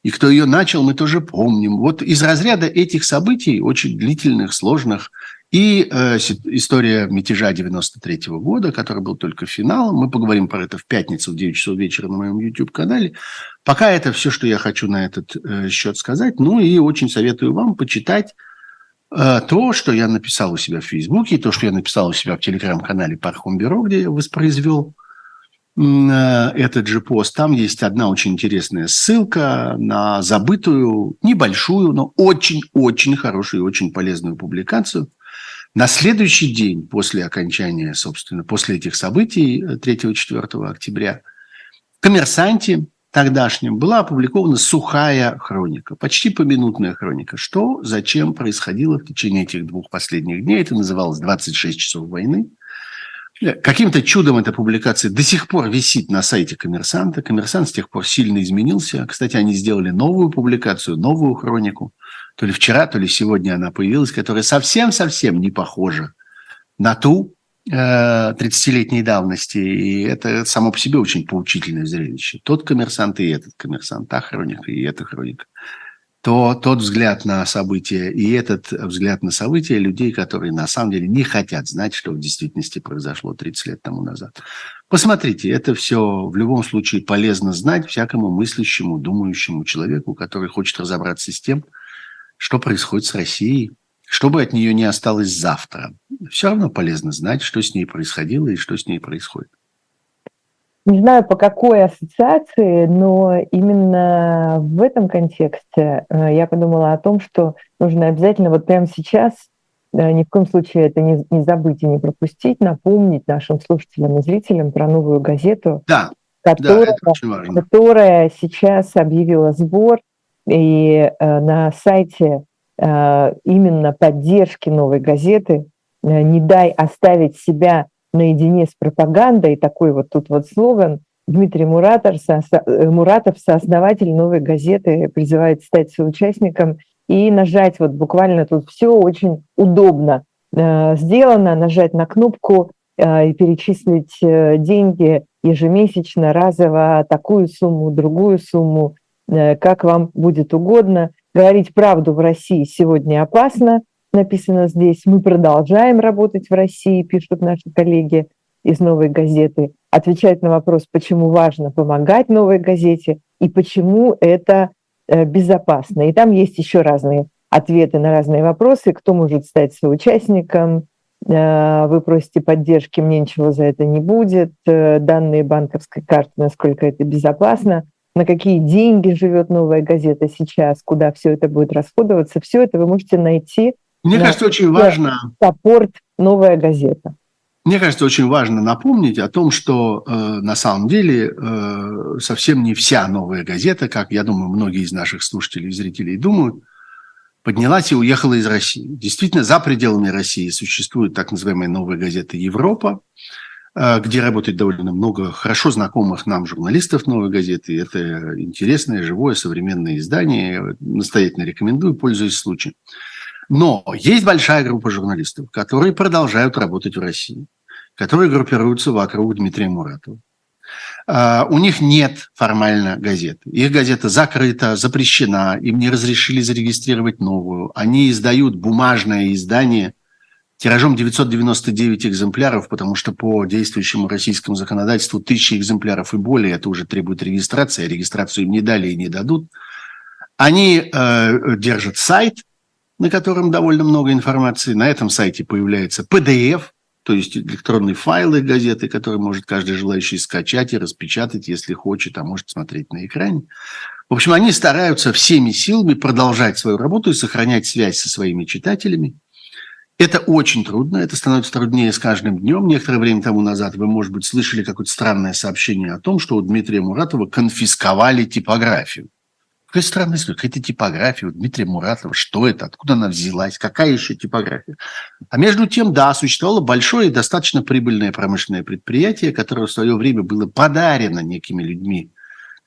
S3: И кто ее начал, мы тоже помним. Вот из разряда этих событий, очень длительных, сложных, и э, история мятежа 93 -го года, который был только финалом. Мы поговорим про это в пятницу в 9 часов вечера на моем YouTube-канале. Пока это все, что я хочу на этот э, счет сказать. Ну и очень советую вам почитать э, то, что я написал у себя в Фейсбуке, то, что я написал у себя в Телеграм-канале Пархом Бюро, где я воспроизвел э, этот же пост. Там есть одна очень интересная ссылка на забытую, небольшую, но очень-очень хорошую и очень полезную публикацию – на следующий день после окончания, собственно, после этих событий 3-4 э, октября в «Коммерсанте» тогдашнем была опубликована сухая хроника, почти поминутная хроника. Что, зачем происходило в течение этих двух последних дней. Это называлось «26 часов войны». Э, каким-то чудом эта публикация до сих пор висит на сайте «Коммерсанта». «Коммерсант» с тех пор сильно изменился. Кстати, они сделали новую публикацию, новую хронику – то ли вчера, то ли сегодня она появилась, которая совсем-совсем не похожа на ту э, 30-летней давности. И это само по себе очень поучительное зрелище. Тот коммерсант и этот коммерсант, та хроника и эта хроника. То тот взгляд на события и этот взгляд на события людей, которые на самом деле не хотят знать, что в действительности произошло 30 лет тому назад. Посмотрите, это все в любом случае полезно знать всякому мыслящему, думающему человеку, который хочет разобраться с тем, что происходит с Россией, что бы от нее не осталось завтра. Все равно полезно знать, что с ней происходило и что с ней происходит.
S2: Не знаю, по какой ассоциации, но именно в этом контексте э, я подумала о том, что нужно обязательно вот прямо сейчас э, ни в коем случае это не, не забыть и не пропустить, напомнить нашим слушателям и зрителям про новую газету,
S3: да,
S2: которая, да, которая сейчас объявила сбор и э, на сайте э, именно поддержки новой газеты э, «Не дай оставить себя наедине с пропагандой», такой вот тут вот слоган, Дмитрий Муратов, Муратов, сооснователь новой газеты, призывает стать соучастником и нажать вот буквально тут все очень удобно сделано, нажать на кнопку и перечислить деньги ежемесячно, разово, такую сумму, другую сумму, как вам будет угодно. Говорить правду в России сегодня опасно, написано здесь. Мы продолжаем работать в России, пишут наши коллеги из «Новой газеты». Отвечать на вопрос, почему важно помогать «Новой газете» и почему это э, безопасно. И там есть еще разные ответы на разные вопросы. Кто может стать соучастником? Э, вы просите поддержки, мне ничего за это не будет. Данные банковской карты, насколько это безопасно на какие деньги живет новая газета сейчас, куда все это будет расходоваться, все это вы можете найти
S3: Мне кажется, очень важно...
S2: Саппорт «Новая газета».
S3: Мне кажется, очень важно напомнить о том, что э, на самом деле э, совсем не вся новая газета, как я думаю, многие из наших слушателей и зрителей думают, поднялась и уехала из России. Действительно, за пределами России существует так называемая новая газета «Европа», где работает довольно много хорошо знакомых нам журналистов новой газеты. Это интересное, живое, современное издание. Настоятельно рекомендую, пользуясь случаем. Но есть большая группа журналистов, которые продолжают работать в России которые группируются вокруг Дмитрия Муратова. Uh, у них нет формально газеты. Их газета закрыта, запрещена, им не разрешили зарегистрировать новую. Они издают бумажное издание тиражом 999 экземпляров, потому что по действующему российскому законодательству тысячи экземпляров и более, это уже требует регистрации, а регистрацию им не дали и не дадут. Они э, держат сайт, на котором довольно много информации. На этом сайте появляется PDF – то есть электронные файлы газеты, которые может каждый желающий скачать и распечатать, если хочет, а может смотреть на экране. В общем, они стараются всеми силами продолжать свою работу и сохранять связь со своими читателями. Это очень трудно, это становится труднее с каждым днем. Некоторое время тому назад вы, может быть, слышали какое-то странное сообщение о том, что у Дмитрия Муратова конфисковали типографию. Какая странная история, какая-то типография у Дмитрия Муратова, что это, откуда она взялась, какая еще типография. А между тем, да, существовало большое и достаточно прибыльное промышленное предприятие, которое в свое время было подарено некими людьми,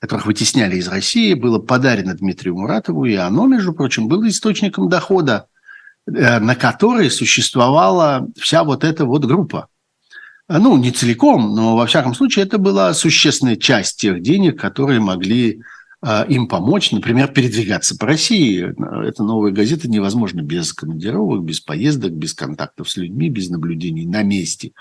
S3: которых вытесняли из России, было подарено Дмитрию Муратову, и оно, между прочим, было источником дохода, на который существовала вся вот эта вот группа. Ну, не целиком, но во всяком случае это была существенная часть тех денег, которые могли а, им помочь, например, передвигаться по России. Это новая газета невозможно без командировок, без поездок, без контактов с людьми, без наблюдений на месте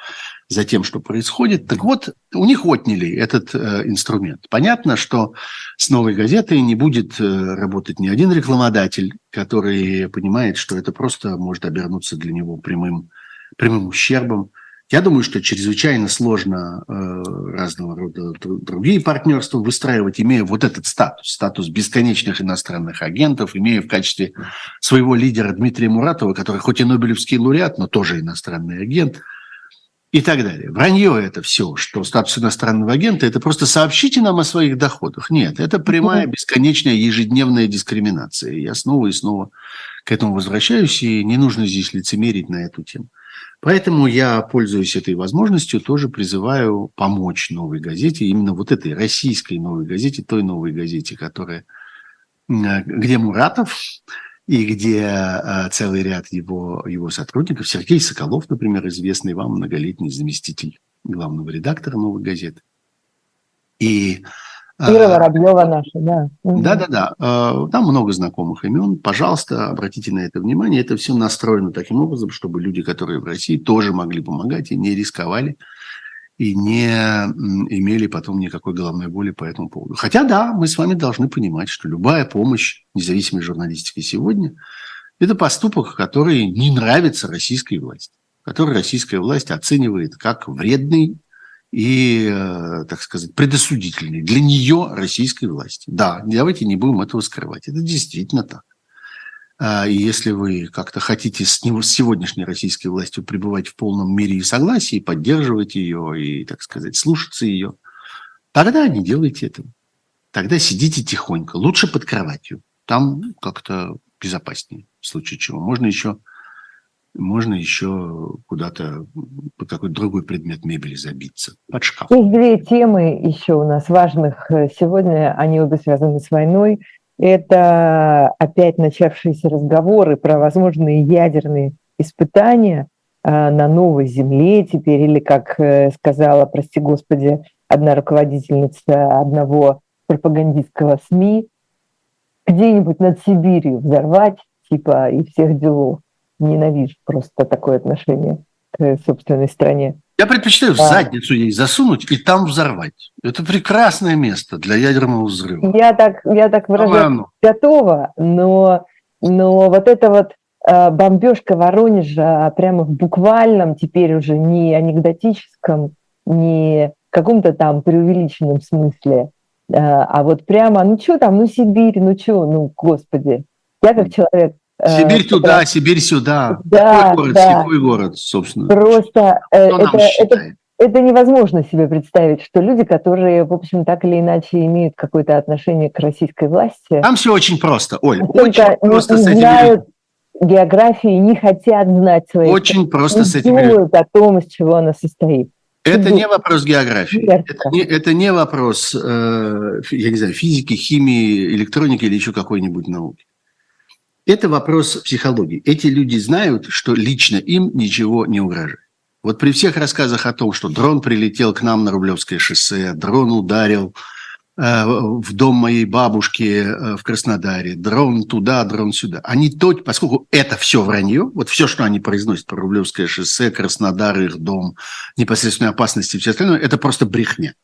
S3: за тем, что происходит. Так вот, у них отняли этот э, инструмент. Понятно, что с новой газетой не будет э, работать ни один рекламодатель, который понимает, что это просто может обернуться для него прямым, прямым ущербом. Я думаю, что чрезвычайно сложно э, разного рода другие партнерства выстраивать, имея вот этот статус, статус бесконечных иностранных агентов, имея в качестве своего лидера Дмитрия Муратова, который хоть и Нобелевский лауреат, но тоже иностранный агент, и так далее. Вранье это все, что статус иностранного агента – это просто сообщите нам о своих доходах. Нет, это прямая, бесконечная, ежедневная дискриминация. Я снова и снова к этому возвращаюсь, и не нужно здесь лицемерить на эту тему. Поэтому я, пользуясь этой возможностью, тоже призываю помочь новой газете, именно вот этой российской новой газете, той новой газете, которая, где Муратов и где э, целый ряд его, его сотрудников, Сергей Соколов, например, известный вам многолетний заместитель главного редактора новой газеты. И
S2: Ира а, Воробьева наша, да.
S3: Да-да-да. А, там много знакомых имен. Пожалуйста, обратите на это внимание. Это все настроено таким образом, чтобы люди, которые в России, тоже могли помогать и не рисковали, и не имели потом никакой головной боли по этому поводу. Хотя, да, мы с вами должны понимать, что любая помощь независимой журналистики сегодня – это поступок, который не нравится российской власти, который российская власть оценивает как вредный и, э, так сказать, предосудительный для нее российской власти. Да, давайте не будем этого скрывать. Это действительно так. А, и если вы как-то хотите с, него, с сегодняшней российской властью пребывать в полном мире и согласии, поддерживать ее и, так сказать, слушаться ее, тогда не делайте этого. Тогда сидите тихонько, лучше под кроватью. Там как-то безопаснее, в случае чего. Можно еще можно еще куда-то под какой-то другой предмет мебели забиться, под шкаф.
S2: Есть две темы еще у нас важных э, сегодня, они обе связаны с войной. Это опять начавшиеся разговоры про возможные ядерные испытания э, на новой земле теперь, или, как э, сказала, прости господи, одна руководительница одного пропагандистского СМИ, где-нибудь над Сибирью взорвать, типа, и всех делов ненавижу просто такое отношение к собственной стране.
S3: Я предпочитаю в задницу ей засунуть и там взорвать. Это прекрасное место для ядерного взрыва.
S2: Я так, я так выражаюсь, готова, но, но вот это вот э, бомбежка Воронежа прямо в буквальном, теперь уже не анекдотическом, не каком-то там преувеличенном смысле, э, а вот прямо, ну что там, ну Сибирь, ну что, ну господи. Я как человек
S3: Сибирь
S2: как
S3: туда, Сибирь сюда.
S2: Да,
S3: Какой город,
S2: да.
S3: какой город, собственно.
S2: Просто э, это, это, это невозможно себе представить, что люди, которые, в общем, так или иначе имеют какое-то отношение к российской власти,
S3: Там все очень просто, Оль, очень просто
S2: не
S3: с этими
S2: знают
S3: людьми.
S2: географии, не хотят знать свои
S3: Очень просто с этими людьми.
S2: думают о том, из чего она состоит.
S3: Это не вопрос географии. Это не, это не вопрос, э, я не знаю, физики, химии, электроники или еще какой-нибудь науки. Это вопрос психологии. Эти люди знают, что лично им ничего не угрожает. Вот при всех рассказах о том, что дрон прилетел к нам на Рублевское шоссе, дрон ударил э, в дом моей бабушки э, в Краснодаре, дрон туда, дрон сюда. Они то, поскольку это все вранье, вот все, что они произносят про Рублевское шоссе, Краснодар, их дом, непосредственной опасности и все остальное, это просто брехня.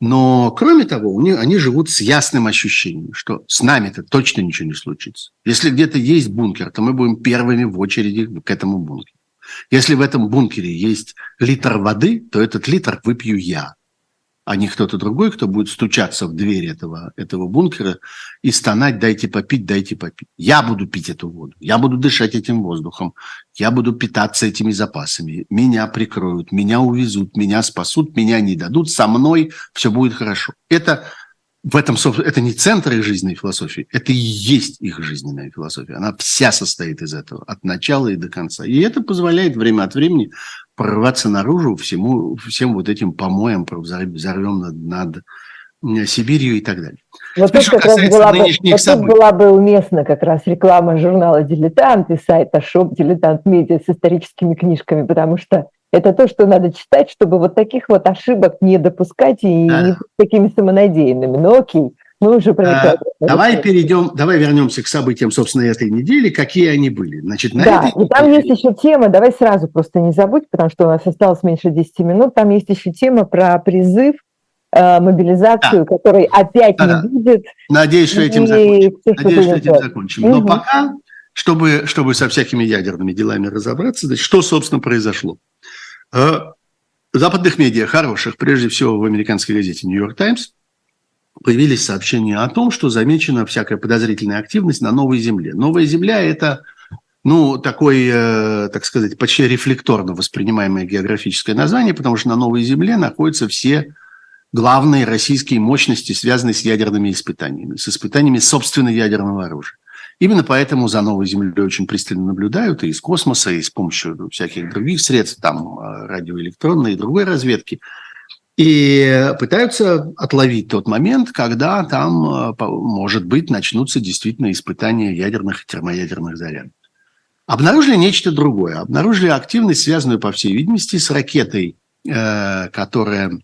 S3: Но, кроме того, у них, они живут с ясным ощущением, что с нами-то точно ничего не случится. Если где-то есть бункер, то мы будем первыми в очереди к этому бункеру. Если в этом бункере есть литр воды, то этот литр выпью я, а не кто-то другой, кто будет стучаться в дверь этого, этого бункера и стонать «дайте попить, дайте попить». Я буду пить эту воду, я буду дышать этим воздухом, я буду питаться этими запасами. Меня прикроют, меня увезут, меня спасут, меня не дадут, со мной все будет хорошо. Это в этом, собственно, это не центр их жизненной философии, это и есть их жизненная философия. Она вся состоит из этого, от начала и до конца. И это позволяет время от времени прорваться наружу всему, всем вот этим помоям, взорвем над, над э, Сибирью и так далее.
S2: Вот
S3: Теперь,
S2: тут как раз была бы, вот тут была бы уместна как раз реклама журнала «Дилетант» и сайта шоп «Дилетант Медиа» с историческими книжками, потому что это то, что надо читать, чтобы вот таких вот ошибок не допускать и
S3: Да.
S2: не быть такими самонадеянными. Но окей, мы уже проникаем.
S3: А, Давай перейдем, давай вернемся к событиям, собственно, этой недели, какие они были. Значит, на
S2: Да,
S3: этой
S2: и там есть еще тема, давай сразу просто не забудь, потому что у нас осталось меньше 10 минут, там есть еще тема про призыв, э, мобилизацию, которой опять
S3: Да-да.
S2: не будет.
S3: Надеюсь, что этим закончим.
S2: кто
S3: Надеюсь, что этим
S2: делать.
S3: закончим. Но
S2: Мгм.
S3: пока, чтобы, чтобы со всякими ядерными делами разобраться, значит, что, собственно, произошло? Э, западных медиа, хороших, прежде всего в американской газете «Нью-Йорк Таймс», появились сообщения о том, что замечена всякая подозрительная активность на Новой Земле. Новая Земля – это ну, такой, э, так сказать, почти рефлекторно воспринимаемое географическое название, потому что на Новой Земле находятся все главные российские мощности, связанные с ядерными испытаниями, с испытаниями собственного ядерного оружия. Именно поэтому за Новой Землей очень пристально наблюдают и из космоса, и с помощью всяких других средств, там э, радиоэлектронной и другой разведки. И пытаются отловить тот момент, когда там, э, может быть, начнутся действительно испытания ядерных и термоядерных зарядов. Обнаружили нечто другое. Обнаружили активность, связанную, по всей видимости, с ракетой, э, которая,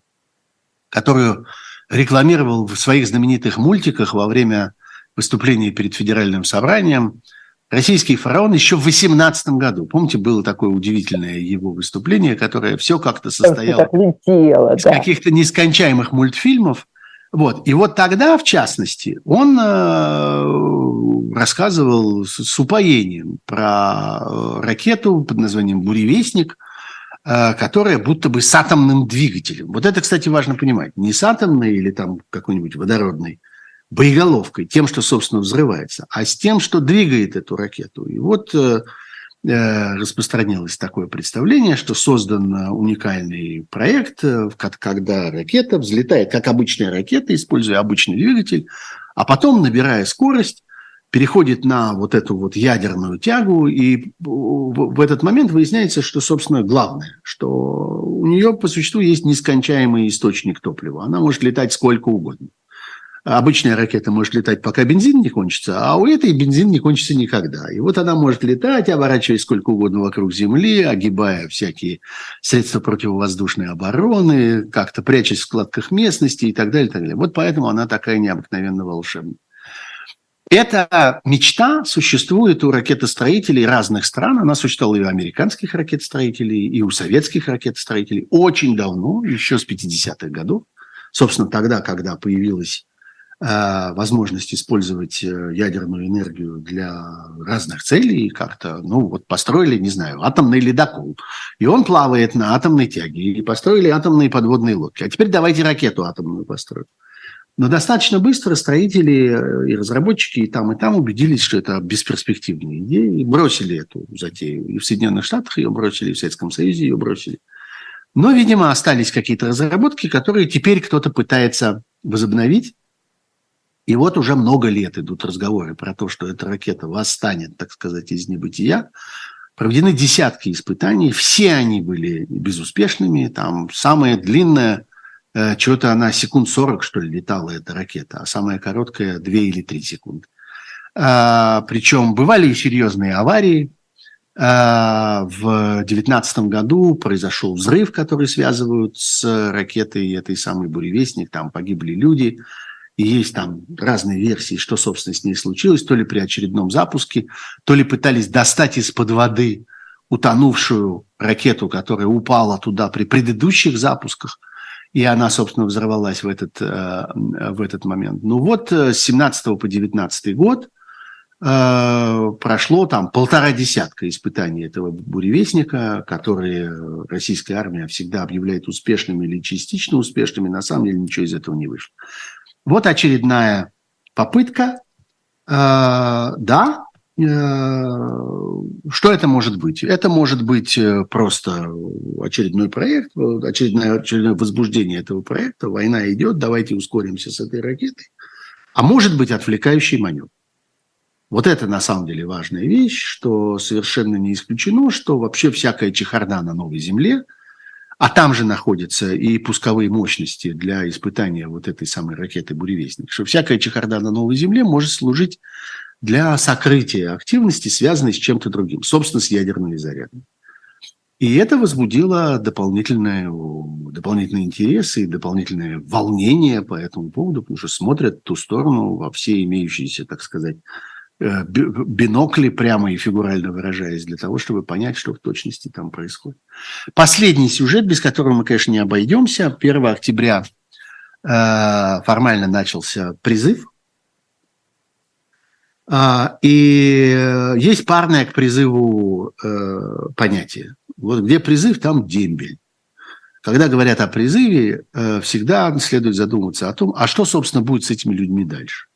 S3: которую рекламировал в своих знаменитых мультиках во время выступления перед федеральным собранием российский фараон еще в 18 году. Помните, было такое удивительное его выступление, которое все как-то состояло
S2: так летело,
S3: из
S2: да.
S3: каких-то нескончаемых мультфильмов. Вот. И вот тогда, в частности, он э, рассказывал с, с упоением про э, ракету под названием «Буревестник», э, которая будто бы с атомным двигателем. Вот это, кстати, важно понимать. Не с атомной или там какой-нибудь водородной боеголовкой, тем, что, собственно, взрывается, а с тем, что двигает эту ракету. И вот э, э, распространилось такое представление, что создан э, уникальный проект, когда ракета взлетает, как обычная ракета, используя обычный двигатель, а потом, набирая скорость, переходит на вот эту вот ядерную тягу, и в этот момент выясняется, что, собственно, главное, что у нее по существу есть нескончаемый источник топлива. Она может летать сколько угодно. Обычная ракета может летать, пока бензин не кончится, а у этой бензин не кончится никогда. И вот она может летать, оборачиваясь сколько угодно вокруг Земли, огибая всякие средства противовоздушной обороны, как-то прячась в складках местности и так далее. И так далее. Вот поэтому она такая необыкновенно волшебная. Эта мечта существует у ракетостроителей разных стран. Она существовала и у американских ракетостроителей, и у советских ракетостроителей очень давно, еще с 50-х годов. Собственно, тогда, когда появилась возможность использовать э, ядерную энергию для разных целей, как-то, ну, вот построили, не знаю, атомный ледокол, и он плавает на атомной тяге, и построили атомные подводные лодки. А теперь давайте ракету атомную построим. Но достаточно быстро строители э, и разработчики и там, и там убедились, что это бесперспективная идея, и бросили эту затею. И в Соединенных Штатах ее бросили, и в Советском Союзе ее бросили. Но, видимо, остались какие-то разработки, которые теперь кто-то пытается возобновить. И вот уже много лет идут разговоры про то, что эта ракета восстанет, так сказать, из небытия. Проведены десятки испытаний, все они были безуспешными. Там самая длинная, э, что-то она секунд 40, что ли, летала эта ракета, а самая короткая 2 или 3 секунды. А, причем бывали и серьезные аварии. А, в 2019 году произошел взрыв, который связывают с ракетой этой самой «Буревестник». Там погибли люди. И есть там разные версии, что, собственно, с ней случилось. То ли при очередном запуске, то ли пытались достать из-под воды утонувшую ракету, которая упала туда при предыдущих запусках. И она, собственно, взорвалась в этот, э, в этот момент. Ну вот э, с 17 по 19 год э, прошло там полтора десятка испытаний этого буревестника, которые российская армия всегда объявляет успешными или частично успешными. На самом деле ничего из этого не вышло. Вот очередная попытка. Э, да, э, что это может быть? Это может быть э, просто очередной проект, очередное, очередное возбуждение этого проекта. Война идет, давайте ускоримся с этой ракетой. А может быть отвлекающий маневр. Вот это на самом деле важная вещь, что совершенно не исключено, что вообще всякая чехарда на новой земле – а там же находятся и пусковые мощности для испытания вот этой самой ракеты «Буревестник», что всякая чехарда на новой Земле может служить для сокрытия активности, связанной с чем-то другим, собственно, с ядерными зарядами. И это возбудило дополнительные, дополнительные интересы и дополнительное волнение по этому поводу, потому что смотрят в ту сторону во все имеющиеся, так сказать, бинокли, прямо и фигурально выражаясь, для того, чтобы понять, что в точности там происходит. Последний сюжет, без которого мы, конечно, не обойдемся. 1 октября э, формально начался призыв. Э, и есть парное к призыву э, понятие. Вот где призыв, там дембель. Когда говорят о призыве, э, всегда следует задуматься о том, а что, собственно, будет с этими людьми дальше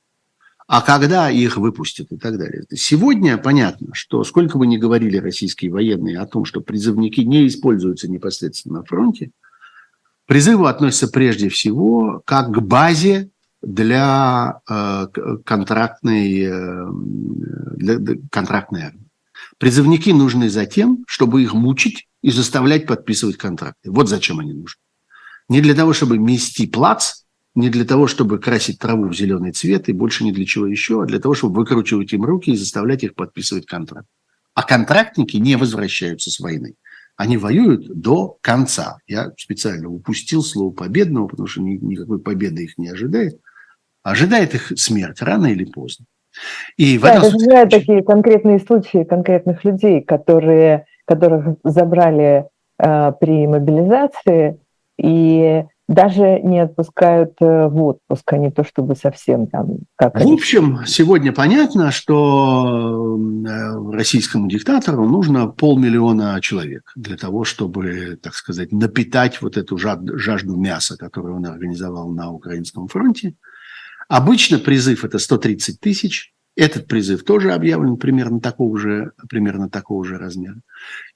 S3: а когда их выпустят и так далее. Сегодня понятно, что сколько бы ни говорили российские военные о том, что призывники не используются непосредственно на фронте, призыву относятся прежде всего как к базе для э, контрактной, э, для, для контрактной армии. Призывники нужны за тем, чтобы их мучить и заставлять подписывать контракты. Вот зачем они нужны. Не для того, чтобы мести плац не для того, чтобы красить траву в зеленый цвет и больше ни для чего еще, а для того, чтобы выкручивать им руки и заставлять их подписывать контракт. А контрактники не возвращаются с войны. Они воюют до конца. Я специально упустил слово победного, потому что никакой победы их не ожидает. Ожидает их смерть рано или поздно.
S2: И в да, этом я знаю такие конкретные случаи конкретных людей, которые, которых забрали э, при мобилизации, и даже не отпускают э, в отпуск, а не то чтобы совсем там...
S3: Как в общем, сегодня понятно, что э, российскому диктатору нужно полмиллиона человек для того, чтобы, так сказать, напитать вот эту жажду мяса, которую он организовал на Украинском фронте. Обычно призыв – это 130 тысяч, этот призыв тоже объявлен примерно такого же, примерно такого же размера.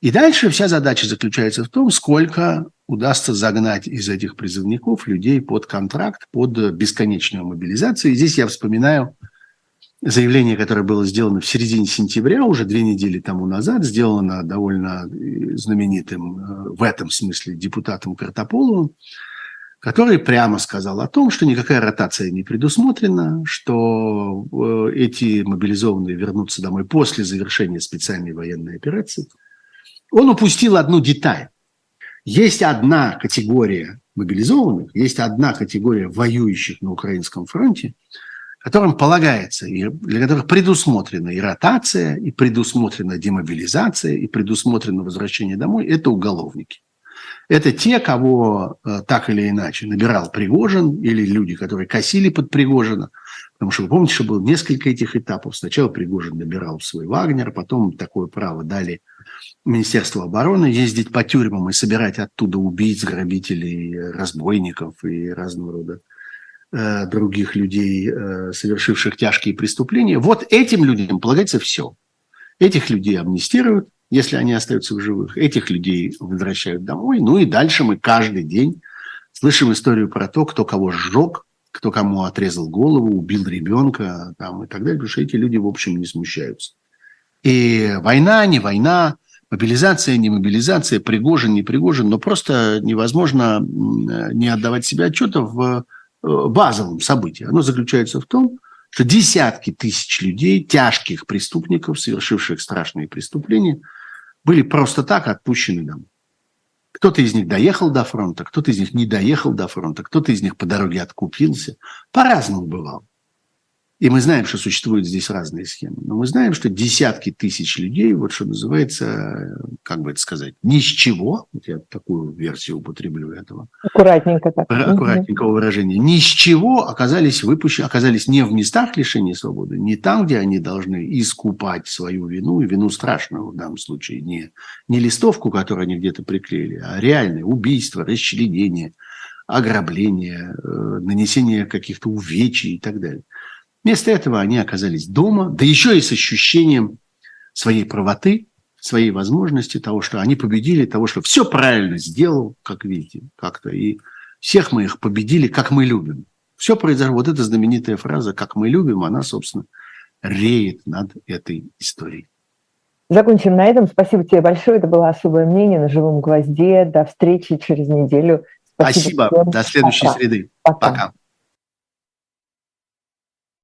S3: И дальше вся задача заключается в том, сколько удастся загнать из этих призывников людей под контракт, под бесконечную мобилизацию. И здесь я вспоминаю заявление, которое было сделано в середине сентября, уже две недели тому назад, сделано довольно знаменитым э, в этом смысле депутатом Картополовым, который прямо сказал о том, что никакая ротация не предусмотрена, что э, эти мобилизованные вернутся домой после завершения специальной военной операции. Он упустил одну деталь. Есть одна категория мобилизованных, есть одна категория воюющих на Украинском фронте, которым полагается, и для которых предусмотрена и ротация, и предусмотрена демобилизация, и предусмотрено возвращение домой, это уголовники. Это те, кого э, так или иначе набирал Пригожин или люди, которые косили под Пригожина. Потому что вы помните, что было несколько этих этапов. Сначала Пригожин набирал свой Вагнер, потом такое право дали Министерству обороны ездить по тюрьмам и собирать оттуда убийц, грабителей, разбойников и разного рода э, других людей, э, совершивших тяжкие преступления. Вот этим людям полагается все. Этих людей амнистируют, если они остаются в живых. Этих людей возвращают домой. Ну и дальше мы каждый день слышим историю про то, кто кого сжег, кто кому отрезал голову, убил ребенка там, и так далее, потому что эти люди, в общем, не смущаются. И война, не война, мобилизация, не мобилизация, Пригожин, не Пригожин, но просто невозможно не отдавать себе отчета в э, базовом событии. Оно заключается в том, что десятки тысяч людей, тяжких преступников, совершивших страшные преступления, были просто так отпущены домой. Кто-то из них доехал до фронта, кто-то из них не доехал до фронта, кто-то из них по дороге откупился. По-разному бывало. И мы знаем, что существуют здесь разные схемы. Но мы знаем, что десятки тысяч людей, вот что называется, как бы это сказать, ни с чего, вот я такую версию употреблю этого.
S2: Аккуратненько так.
S3: Аккуратненького выражения. Ни с чего оказались выпущены, оказались не в местах лишения свободы, не там, где они должны искупать свою вину, и вину страшную в данном случае, не, не листовку, которую они где-то приклеили, а реальное убийство, расчленение, ограбление, э, нанесение каких-то увечий и так далее. Вместо этого они оказались дома, да еще и с ощущением своей правоты, своей возможности того, что они победили, того, что все правильно сделал, как видите, как-то, и всех мы их победили, как мы любим. Все произошло. Вот эта знаменитая фраза «как мы любим», она, собственно, реет над этой историей.
S2: Закончим на этом. Спасибо тебе большое. Это было особое мнение на живом гвозде. До встречи через неделю.
S3: Спасибо. Спасибо. До следующей Пока. среды.
S2: Пока. Пока.